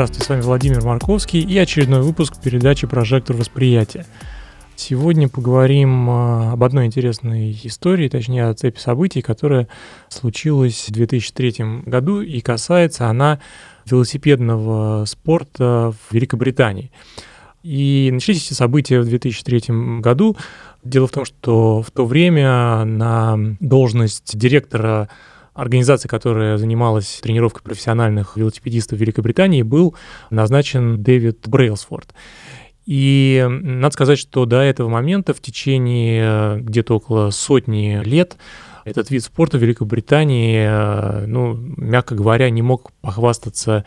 Здравствуйте, с вами Владимир Марковский и очередной выпуск передачи «Прожектор восприятия». Сегодня поговорим а, об одной интересной истории, точнее о цепи событий, которая случилась в 2003 году и касается она велосипедного спорта в Великобритании. И начались эти события в 2003 году. Дело в том, что в то время на должность директора организации, которая занималась тренировкой профессиональных велосипедистов в Великобритании, был назначен Дэвид Брейлсфорд. И надо сказать, что до этого момента в течение э, где-то около сотни лет этот вид спорта в Великобритании, э, ну, мягко говоря, не мог похвастаться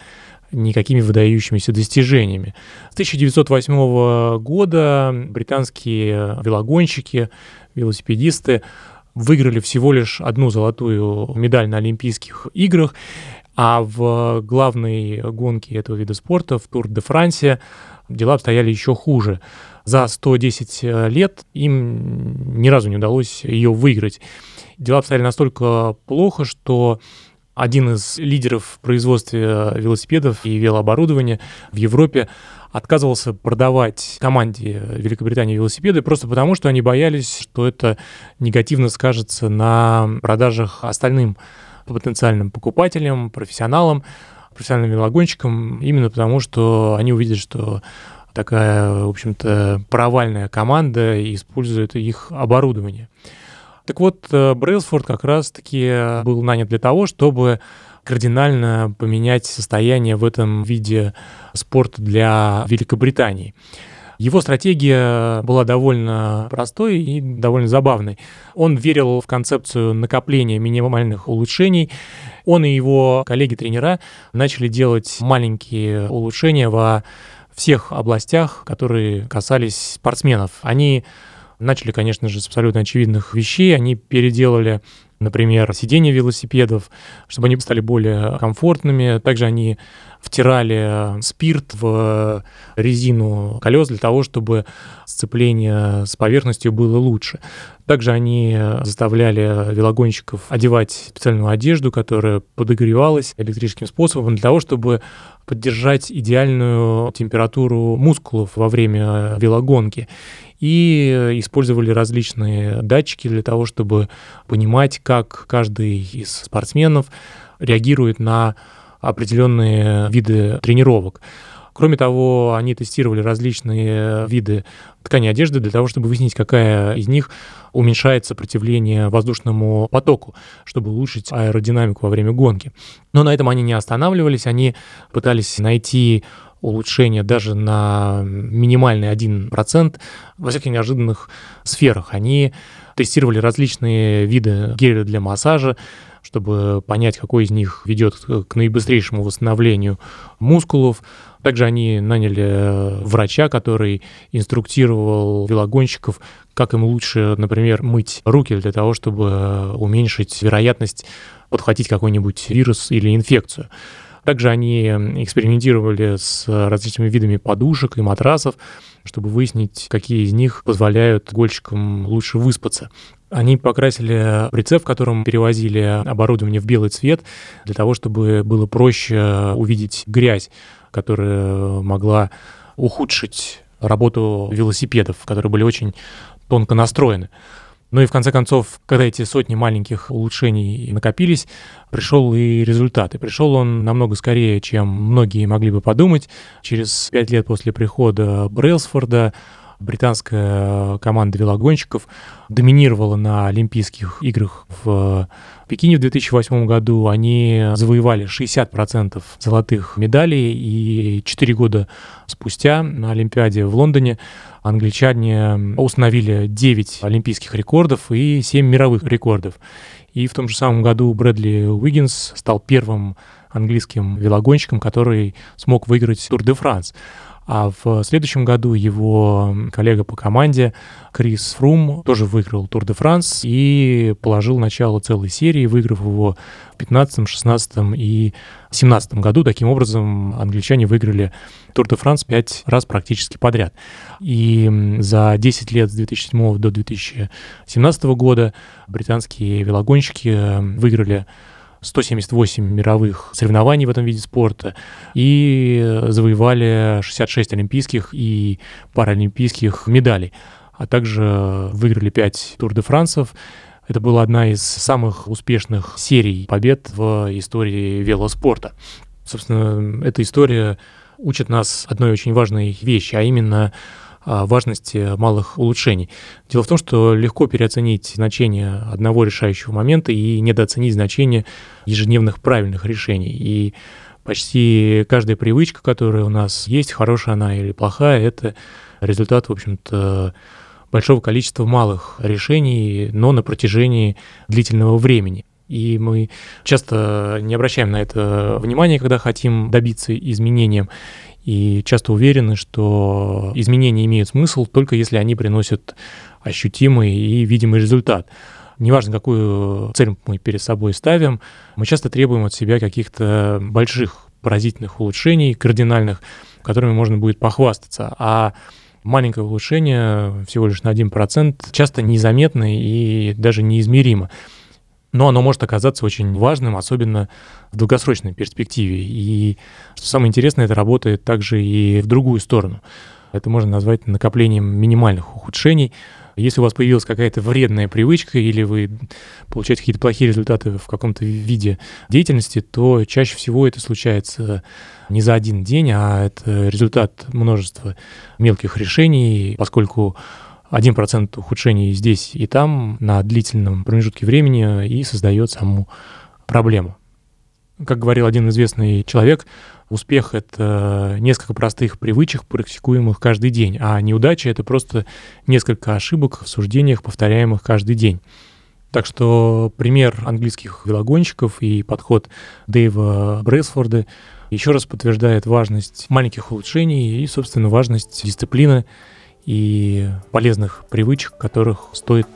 никакими выдающимися достижениями. С 1908 года британские велогонщики, велосипедисты выиграли всего лишь одну золотую медаль на Олимпийских играх, а в главной гонке этого вида спорта, в Тур де Франсе, дела обстояли еще хуже. За 110 лет им ни разу не удалось ее выиграть. Дела обстояли настолько плохо, что один из лидеров в производстве велосипедов и велооборудования в Европе отказывался продавать команде Великобритании велосипеды просто потому, что они боялись, что это негативно скажется на продажах остальным потенциальным покупателям, профессионалам, профессиональным велогонщикам, именно потому, что они увидят, что такая, в общем-то, провальная команда использует их оборудование. Так вот, э, Брейлсфорд как раз-таки был нанят для того, чтобы кардинально поменять состояние в этом виде спорта для Великобритании. Его стратегия была довольно простой и довольно забавной. Он верил в концепцию накопления минимальных улучшений. Он и его коллеги-тренера начали делать маленькие улучшения во всех областях, которые касались спортсменов. Они начали, конечно же, с абсолютно очевидных вещей. Они переделали например, сиденья велосипедов, чтобы они стали более комфортными. Также они втирали спирт в резину колес для того, чтобы сцепление с поверхностью было лучше. Также они заставляли велогонщиков одевать специальную одежду, которая подогревалась электрическим способом для того, чтобы поддержать идеальную температуру мускулов во время велогонки и использовали различные датчики для того, чтобы понимать, как каждый из спортсменов реагирует на определенные виды тренировок. Кроме того, они тестировали различные виды ткани одежды для того, чтобы выяснить, какая из них уменьшает сопротивление воздушному потоку, чтобы улучшить аэродинамику во время гонки. Но на этом они не останавливались, они пытались найти улучшение даже на минимальный 1% во всяких неожиданных сферах. Они тестировали различные виды геля для массажа, чтобы понять, какой из них ведет к наибыстрейшему восстановлению мускулов. Также они наняли врача, который инструктировал велогонщиков, как им лучше, например, мыть руки для того, чтобы уменьшить вероятность подхватить какой-нибудь вирус или инфекцию. Также они экспериментировали с различными видами подушек и матрасов, чтобы выяснить, какие из них позволяют гольщикам лучше выспаться. Они покрасили прицеп, в котором перевозили оборудование в белый цвет, для того, чтобы было проще увидеть грязь, которая могла ухудшить работу велосипедов, которые были очень тонко настроены. Ну и в конце концов, когда эти сотни маленьких улучшений накопились, пришел и результат. И пришел он намного скорее, чем многие могли бы подумать. Через пять лет после прихода Брейлсфорда британская команда велогонщиков доминировала на Олимпийских играх в Пекине в 2008 году. Они завоевали 60% золотых медалей, и 4 года спустя на Олимпиаде в Лондоне англичане установили 9 олимпийских рекордов и 7 мировых рекордов. И в том же самом году Брэдли Уиггинс стал первым английским велогонщиком, который смог выиграть Тур де Франс. А в следующем году его коллега по команде Крис Фрум тоже выиграл Тур де Франс и положил начало целой серии, выиграв его в 15, 16 и 17 году. Таким образом, англичане выиграли Тур де Франс пять раз практически подряд. И за 10 лет с 2007 до 2017 года британские велогонщики выиграли 178 мировых соревнований в этом виде спорта и завоевали 66 олимпийских и паралимпийских медалей, а также выиграли 5 Тур де Франсов. Это была одна из самых успешных серий побед в истории велоспорта. Собственно, эта история учит нас одной очень важной вещи, а именно важности малых улучшений. Дело в том, что легко переоценить значение одного решающего момента и недооценить значение ежедневных правильных решений. И почти каждая привычка, которая у нас есть, хорошая она или плохая, это результат, в общем-то, большого количества малых решений, но на протяжении длительного времени. И мы часто не обращаем на это внимания, когда хотим добиться изменения и часто уверены, что изменения имеют смысл только если они приносят ощутимый и видимый результат. Неважно, какую цель мы перед собой ставим, мы часто требуем от себя каких-то больших поразительных улучшений, кардинальных, которыми можно будет похвастаться. А маленькое улучшение всего лишь на 1% часто незаметно и даже неизмеримо но оно может оказаться очень важным, особенно в долгосрочной перспективе. И что самое интересное, это работает также и в другую сторону. Это можно назвать накоплением минимальных ухудшений. Если у вас появилась какая-то вредная привычка или вы получаете какие-то плохие результаты в каком-то виде деятельности, то чаще всего это случается не за один день, а это результат множества мелких решений, поскольку 1% ухудшений здесь и там на длительном промежутке времени и создает саму проблему. Как говорил один известный человек, успех — это несколько простых привычек, практикуемых каждый день, а неудача — это просто несколько ошибок в суждениях, повторяемых каждый день. Так что пример английских велогонщиков и подход Дэйва Бресфорда еще раз подтверждает важность маленьких улучшений и, собственно, важность дисциплины и полезных привычек, которых стоит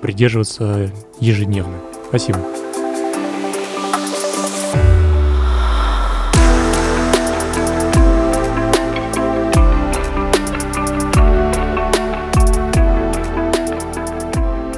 придерживаться ежедневно. Спасибо.